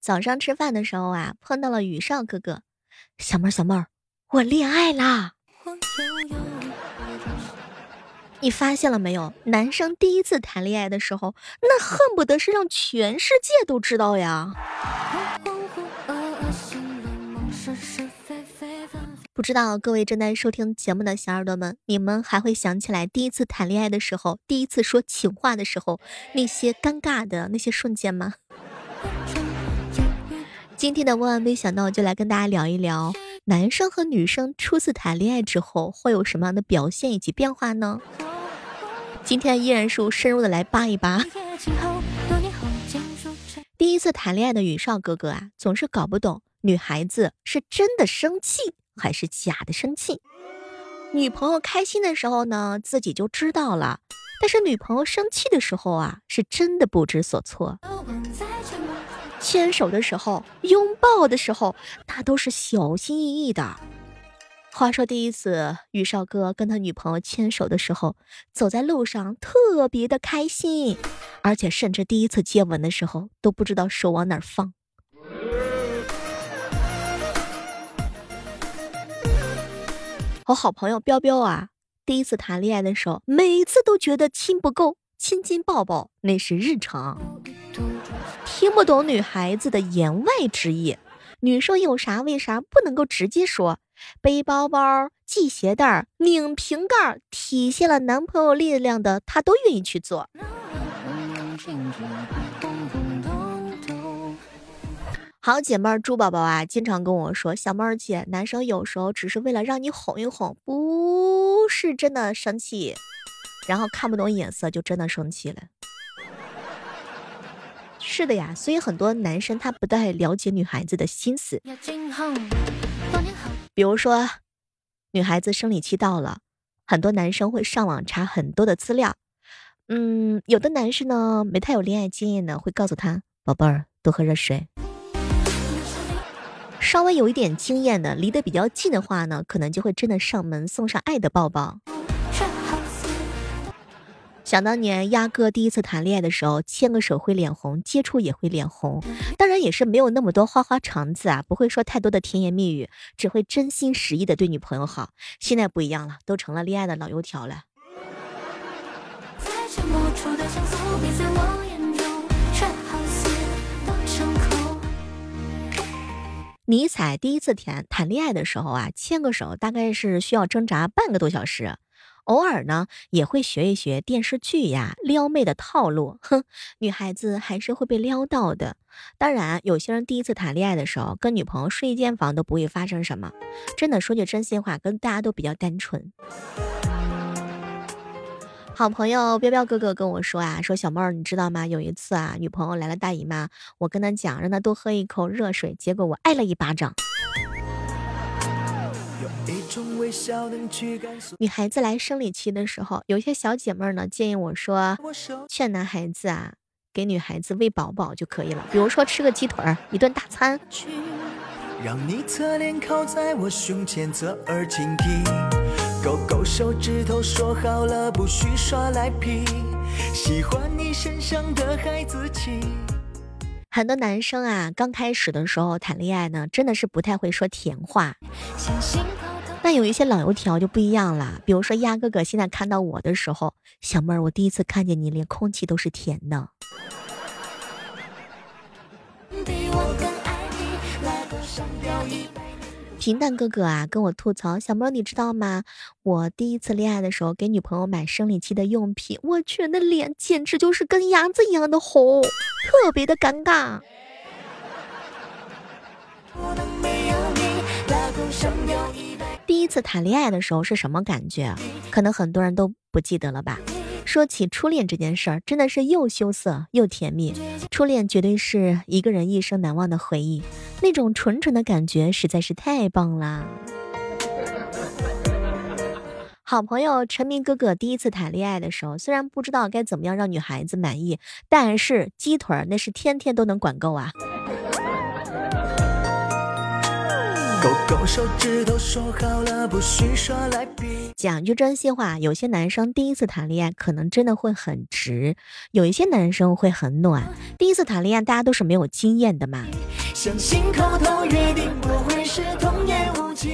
早上吃饭的时候啊，碰到了宇少哥哥。小妹儿，小妹儿，我恋爱啦！你发现了没有？男生第一次谈恋爱的时候，那恨不得是让全世界都知道呀。不知道各位正在收听节目的小耳朵们，你们还会想起来第一次谈恋爱的时候，第一次说情话的时候，那些尴尬的那些瞬间吗？今天的万万没想到，就来跟大家聊一聊，男生和女生初次谈恋爱之后会有什么样的表现以及变化呢？今天依然是深入的来扒一扒。第一次谈恋爱的宇少哥哥啊，总是搞不懂女孩子是真的生气还是假的生气。女朋友开心的时候呢，自己就知道了；但是女朋友生气的时候啊，是真的不知所措。牵手的时候，拥抱的时候，他都是小心翼翼的。话说第一次宇少哥跟他女朋友牵手的时候，走在路上特别的开心，而且甚至第一次接吻的时候都不知道手往哪放。我好朋友彪彪啊，第一次谈恋爱的时候，每次都觉得亲不够，亲亲抱抱那是日常。听不懂女孩子的言外之意，女生有啥为啥不能够直接说？背包包、系鞋带、拧瓶盖，体现了男朋友力量的，她都愿意去做。好姐妹猪宝宝啊，经常跟我说，小妹儿姐，男生有时候只是为了让你哄一哄，不是真的生气，然后看不懂眼色就真的生气了。是的呀，所以很多男生他不太了解女孩子的心思。比如说，女孩子生理期到了，很多男生会上网查很多的资料。嗯，有的男士呢没太有恋爱经验呢，会告诉她宝贝儿多喝热水。稍微有一点经验的，离得比较近的话呢，可能就会真的上门送上爱的抱抱。想当年，鸭哥第一次谈恋爱的时候，牵个手会脸红，接触也会脸红。当然也是没有那么多花花肠子啊，不会说太多的甜言蜜语，只会真心实意的对女朋友好。现在不一样了，都成了恋爱的老油条了。尼采第一次谈谈恋爱的时候啊，牵个手大概是需要挣扎半个多小时。偶尔呢，也会学一学电视剧呀撩妹的套路。哼，女孩子还是会被撩到的。当然，有些人第一次谈恋爱的时候，跟女朋友睡一间房都不会发生什么。真的说句真心话，跟大家都比较单纯。好朋友彪彪哥哥跟我说啊，说小妹儿，你知道吗？有一次啊，女朋友来了大姨妈，我跟她讲，让她多喝一口热水，结果我挨了一巴掌。女孩子来生理期的时候，有些小姐妹儿呢建议我说，劝男孩子啊，给女孩子喂饱饱就可以了，比如说吃个鸡腿儿，一顿大餐。让你侧脸靠在我胸前，侧耳倾听，勾勾手指头，说好了不许耍赖皮，喜欢你身上的孩子气。很多男生啊，刚开始的时候谈恋爱呢，真的是不太会说甜话。但有一些老油条就不一样了，比如说鸭哥哥现在看到我的时候，小妹儿，我第一次看见你，连空气都是甜的。平淡哥哥啊，跟我吐槽，小妹儿你知道吗？我第一次恋爱的时候给女朋友买生理期的用品，我去，那脸简直就是跟鸭子一样的红，特别的尴尬。不能没有你，老公想要一第一次谈恋爱的时候是什么感觉？可能很多人都不记得了吧。说起初恋这件事儿，真的是又羞涩又甜蜜。初恋绝对是一个人一生难忘的回忆，那种纯纯的感觉实在是太棒啦。好朋友陈明哥哥第一次谈恋爱的时候，虽然不知道该怎么样让女孩子满意，但是鸡腿那是天天都能管够啊。讲句真心话，有些男生第一次谈恋爱可能真的会很直，有一些男生会很暖。第一次谈恋爱，大家都是没有经验的嘛，相信口头约定不会是童言无忌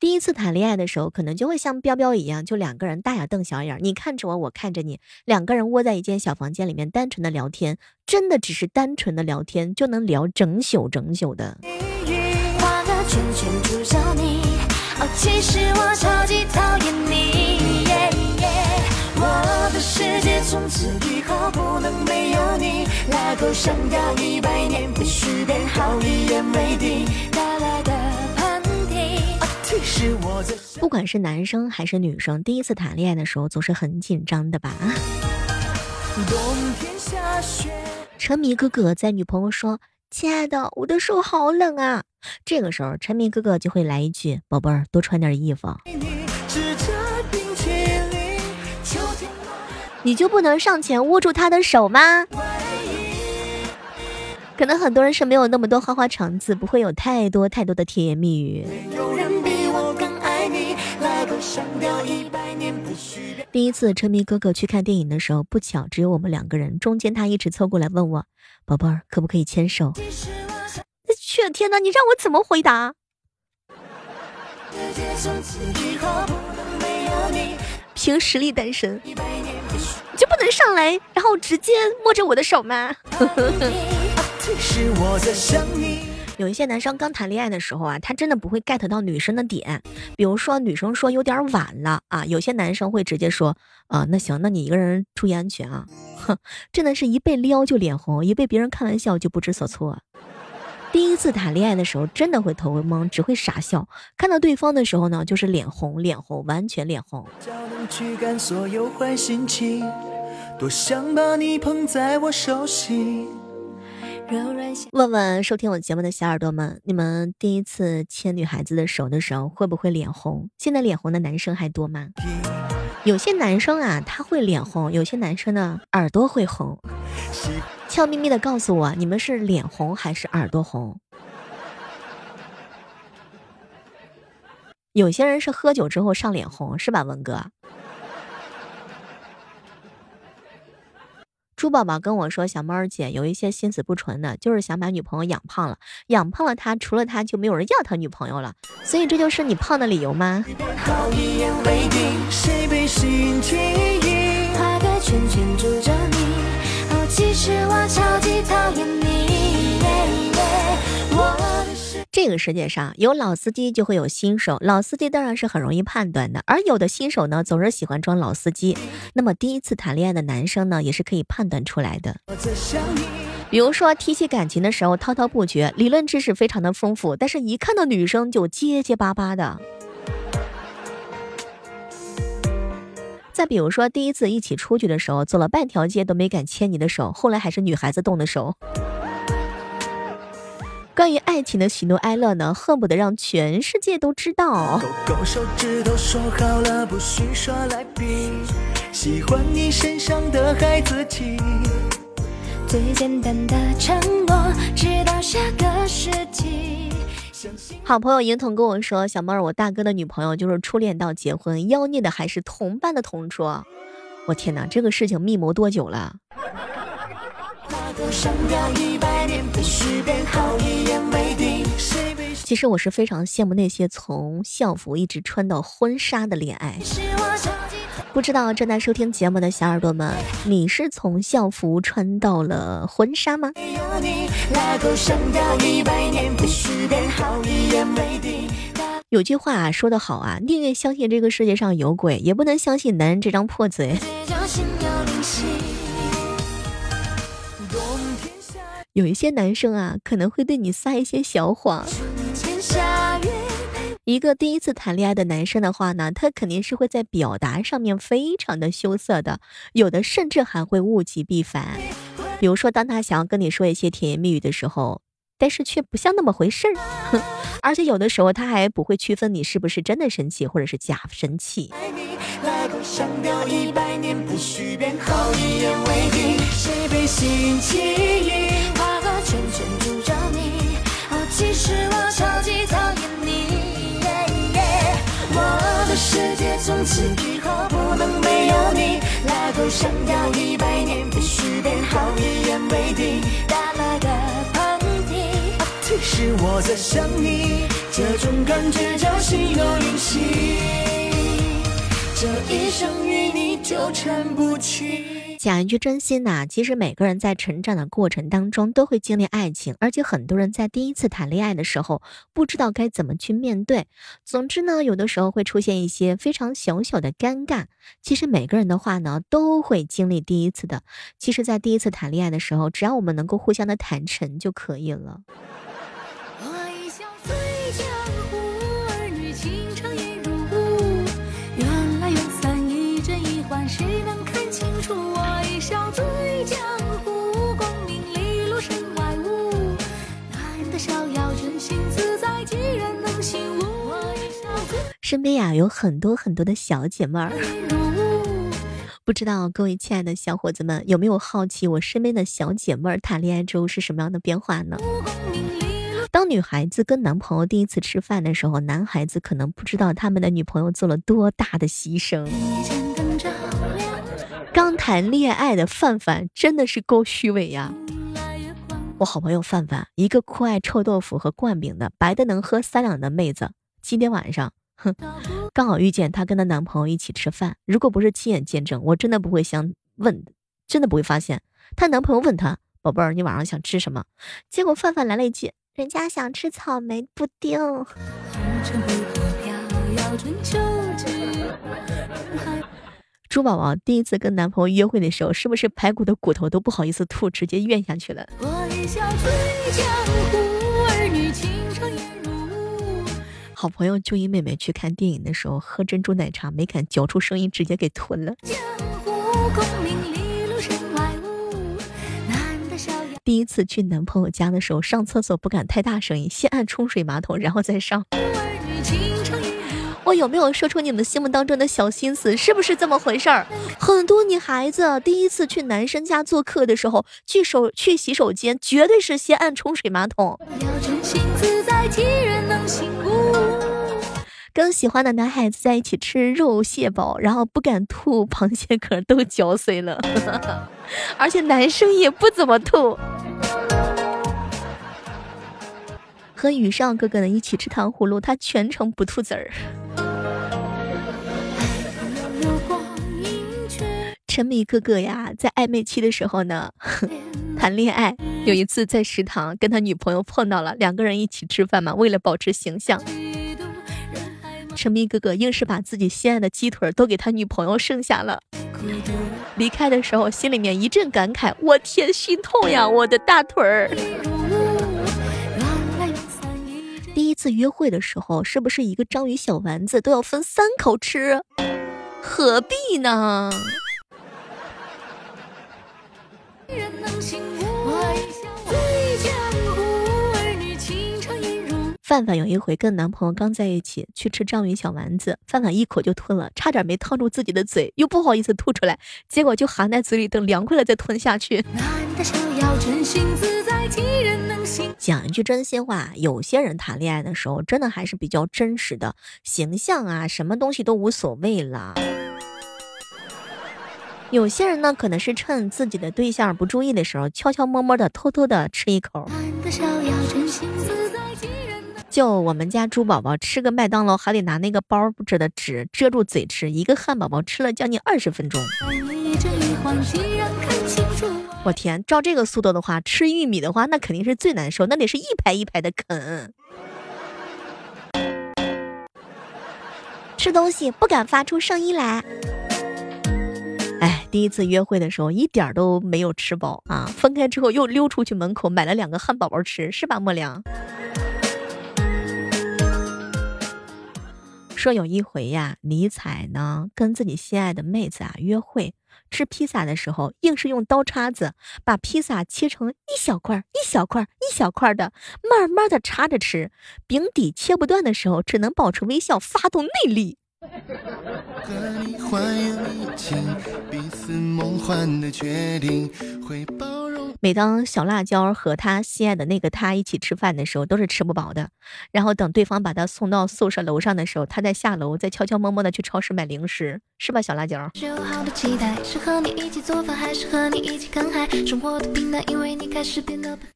第一次谈恋爱的时候，可能就会像彪彪一样，就两个人大眼瞪小眼，你看着我，我看着你，两个人窝在一间小房间里面，单纯的聊天，真的只是单纯的聊天，就能聊整宿整宿的。其实我超级讨厌你。我的世界从此以后不能没有你。拉钩上吊一百年，必须变好，一言为定。打来的喷嚏。不管是男生还是女生，第一次谈恋爱的时候总是很紧张的吧？冬天下雪。沉迷哥哥在女朋友说：“亲爱的，我的手好冷啊。”这个时候，沉迷哥哥就会来一句：“宝贝儿，多穿点衣服。”你就不能上前握住他的手吗？可能很多人是没有那么多花花肠子，不会有太多太多的甜言蜜语。第一次沉迷哥哥去看电影的时候，不巧只有我们两个人，中间他一直凑过来问我：“宝贝儿，可不可以牵手？”去天哪！你让我怎么回答？凭实力单身，你就不能上来，然后直接摸着我的手吗？有一些男生刚谈恋爱的时候啊，他真的不会 get 到女生的点。比如说女生说有点晚了啊，有些男生会直接说啊，那行，那你一个人注意安全啊。哼，真的是一被撩就脸红，一被别人开玩笑就不知所措。第一次谈恋爱的时候，真的会头懵，只会傻笑。看到对方的时候呢，就是脸红，脸红，完全脸红。问问收听我节目的小耳朵们，你们第一次牵女孩子的手的时候，会不会脸红？现在脸红的男生还多吗？有些男生啊，他会脸红；有些男生呢，耳朵会红。悄咪咪的告诉我，你们是脸红还是耳朵红？有些人是喝酒之后上脸红，是吧，文哥？猪宝宝跟我说：“小猫儿姐有一些心思不纯的，就是想把女朋友养胖了，养胖了她，除了她就没有人要她女朋友了。所以这就是你胖的理由吗？”其实我超级讨厌你。这个世界上有老司机就会有新手，老司机当然是很容易判断的，而有的新手呢总是喜欢装老司机。那么第一次谈恋爱的男生呢也是可以判断出来的。比如说提起感情的时候滔滔不绝，理论知识非常的丰富，但是一看到女生就结结巴巴的。再比如说第一次一起出去的时候，走了半条街都没敢牵你的手，后来还是女孩子动的手。关于爱情的喜怒哀乐呢，恨不得让全世界都知道。喜欢你身上的孩子气。最简单的承诺，直到下个世纪。好朋友银童跟我说：“小妹儿，我大哥的女朋友就是初恋到结婚，妖孽的还是同班的同桌。我天哪，这个事情密谋多久了？”其实我是非常羡慕那些从校服一直穿到婚纱的恋爱。不知道正在收听节目的小耳朵们，你是从校服穿到了婚纱吗？有句话说得好啊，宁愿相信这个世界上有鬼，也不能相信男人这张破嘴。有一些男生啊，可能会对你撒一些小谎。一个第一次谈恋爱的男生的话呢，他肯定是会在表达上面非常的羞涩的，有的甚至还会物极必反。比如说，当他想要跟你说一些甜言蜜语的时候，但是却不像那么回事儿，而且有的时候他还不会区分你是不是真的生气或者是假生气。其实我超级讨厌你，我的世界从此以后不能没有你。拉钩上吊一百年，必须变好，一言为定。打了个喷嚏。是我在想你，这种感觉叫心有灵犀，这一生与你纠缠不清。讲一句真心呐，其实每个人在成长的过程当中都会经历爱情，而且很多人在第一次谈恋爱的时候不知道该怎么去面对。总之呢，有的时候会出现一些非常小小的尴尬。其实每个人的话呢，都会经历第一次的。其实，在第一次谈恋爱的时候，只要我们能够互相的坦诚就可以了。愿来缘散，一真一幻，谁能看清楚身边呀有很多很多的小姐妹儿，不知道各位亲爱的小伙子们有没有好奇我身边的小姐妹儿谈恋爱之后是什么样的变化呢？当女孩子跟男朋友第一次吃饭的时候，男孩子可能不知道他们的女朋友做了多大的牺牲。刚谈恋爱的范范真的是够虚伪呀！我好朋友范范，一个酷爱臭豆腐和灌饼的，白的能喝三两的妹子，今天晚上。哼，刚好遇见她跟她男朋友一起吃饭。如果不是亲眼见证，我真的不会想问，真的不会发现。她男朋友问她：“宝贝儿，你晚上想吃什么？”结果范范来了一句：“人家想吃草莓布丁。” 猪宝宝第一次跟男朋友约会的时候，是不是排骨的骨头都不好意思吐，直接咽下去了？好朋友就一妹妹去看电影的时候喝珍珠奶茶，没敢嚼出声音，直接给吞了。第一次去男朋友家的时候，上厕所不敢太大声音，先按冲水马桶，然后再上。我有没有说出你们心目当中的小心思？是不是这么回事儿？很多女孩子第一次去男生家做客的时候，去手去洗手间，绝对是先按冲水马桶。跟喜欢的男孩子在一起吃肉蟹堡，然后不敢吐，螃蟹壳都嚼碎了，而且男生也不怎么吐。和雨上哥哥呢一起吃糖葫芦，他全程不吐籽儿。沉迷哥哥呀，在暧昧期的时候呢，谈恋爱。有一次在食堂跟他女朋友碰到了，两个人一起吃饭嘛，为了保持形象。沉迷哥哥硬是把自己心爱的鸡腿都给他女朋友剩下了，离开的时候心里面一阵感慨，我天，心痛呀，我的大腿儿。第一次约会的时候，是不是一个章鱼小丸子都要分三口吃？何必呢？范范有一回跟男朋友刚在一起去吃章鱼小丸子，范范一口就吞了，差点没烫住自己的嘴，又不好意思吐出来，结果就含在嘴里，等凉快了再吞下去。讲一句真心话，有些人谈恋爱的时候真的还是比较真实的，形象啊，什么东西都无所谓了。有些人呢，可能是趁自己的对象不注意的时候，悄悄摸摸的、偷偷的吃一口。就我们家猪宝宝吃个麦当劳还得拿那个包着的纸遮住嘴吃，一个汉堡包吃了将近二十分钟。我天，照这个速度的话，吃玉米的话那肯定是最难受，那得是一排一排的啃。吃东西不敢发出声音来。第一次约会的时候一点都没有吃饱啊，分开之后又溜出去门口买了两个汉堡包吃，是吧，莫良？说有一回呀，李彩呢跟自己心爱的妹子啊约会，吃披萨的时候，硬是用刀叉子把披萨切成一小块一小块一小块的，慢慢的插着吃。饼底切不断的时候，只能保持微笑，发动内力。每当小辣椒和他心爱的那个他一起吃饭的时候，都是吃不饱的。然后等对方把他送到宿舍楼上的时候，他再下楼，再悄悄摸摸的去超市买零食，是吧，小辣椒？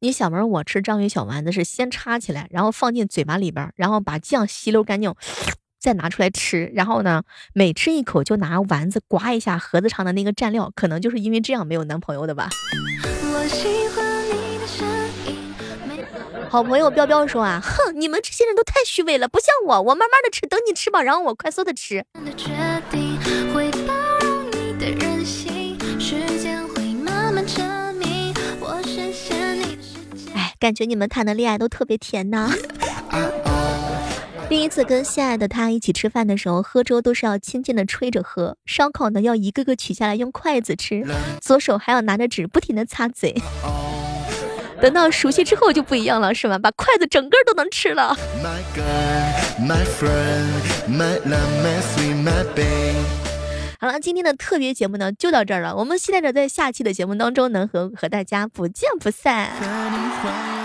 你小妹，我吃章鱼小丸子是先插起来，然后放进嘴巴里边，然后把酱吸溜干净。再拿出来吃，然后呢，每吃一口就拿丸子刮一下盒子上的那个蘸料，可能就是因为这样没有男朋友的吧。好朋友彪彪说啊，哼，你们这些人都太虚伪了，不像我，我慢慢的吃，等你吃饱，然后我快速的吃。哎，感觉你们谈的恋爱都特别甜呢。第一次跟心爱的他一起吃饭的时候，喝粥都是要轻轻的吹着喝，烧烤呢要一个个取下来用筷子吃，左手还要拿着纸不停的擦嘴。等到熟悉之后就不一样了，是吧？把筷子整个都能吃了。好了，今天的特别节目呢就到这儿了，我们期待着在下期的节目当中能和和大家不见不散。